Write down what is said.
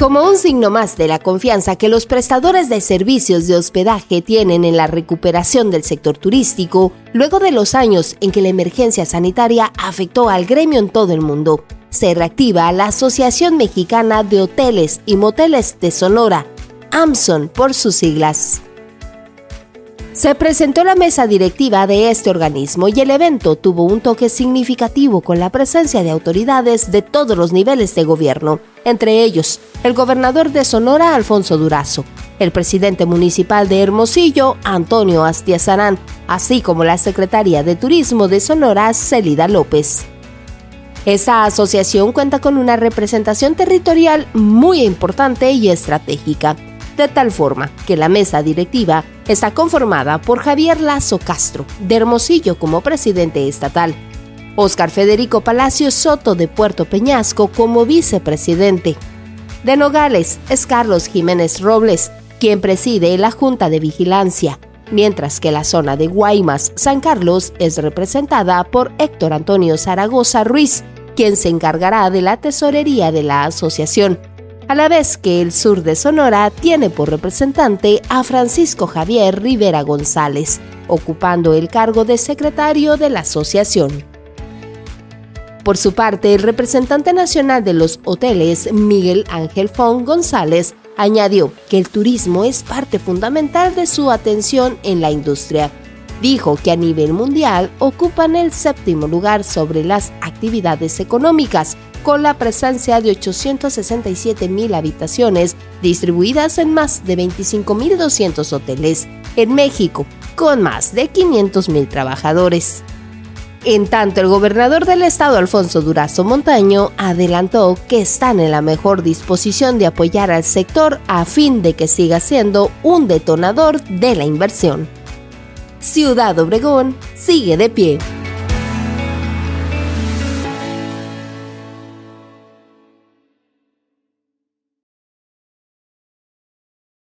Como un signo más de la confianza que los prestadores de servicios de hospedaje tienen en la recuperación del sector turístico, luego de los años en que la emergencia sanitaria afectó al gremio en todo el mundo, se reactiva la Asociación Mexicana de Hoteles y Moteles de Sonora, AMSON por sus siglas se presentó la mesa directiva de este organismo y el evento tuvo un toque significativo con la presencia de autoridades de todos los niveles de gobierno, entre ellos el gobernador de Sonora, Alfonso Durazo, el presidente municipal de Hermosillo, Antonio Astiazarán, así como la secretaria de Turismo de Sonora, Celida López. Esa asociación cuenta con una representación territorial muy importante y estratégica de tal forma que la mesa directiva está conformada por Javier Lazo Castro, de Hermosillo como presidente estatal, Óscar Federico Palacio Soto de Puerto Peñasco como vicepresidente. De Nogales es Carlos Jiménez Robles, quien preside la Junta de Vigilancia, mientras que la zona de Guaymas, San Carlos, es representada por Héctor Antonio Zaragoza Ruiz, quien se encargará de la tesorería de la asociación a la vez que el sur de Sonora tiene por representante a Francisco Javier Rivera González, ocupando el cargo de secretario de la asociación. Por su parte, el representante nacional de los hoteles, Miguel Ángel Fon González, añadió que el turismo es parte fundamental de su atención en la industria. Dijo que a nivel mundial ocupan el séptimo lugar sobre las actividades económicas, con la presencia de 867 mil habitaciones distribuidas en más de 25.200 hoteles en México, con más de 500 mil trabajadores. En tanto, el gobernador del estado, Alfonso Durazo Montaño, adelantó que están en la mejor disposición de apoyar al sector a fin de que siga siendo un detonador de la inversión. Ciudad Obregón sigue de pie.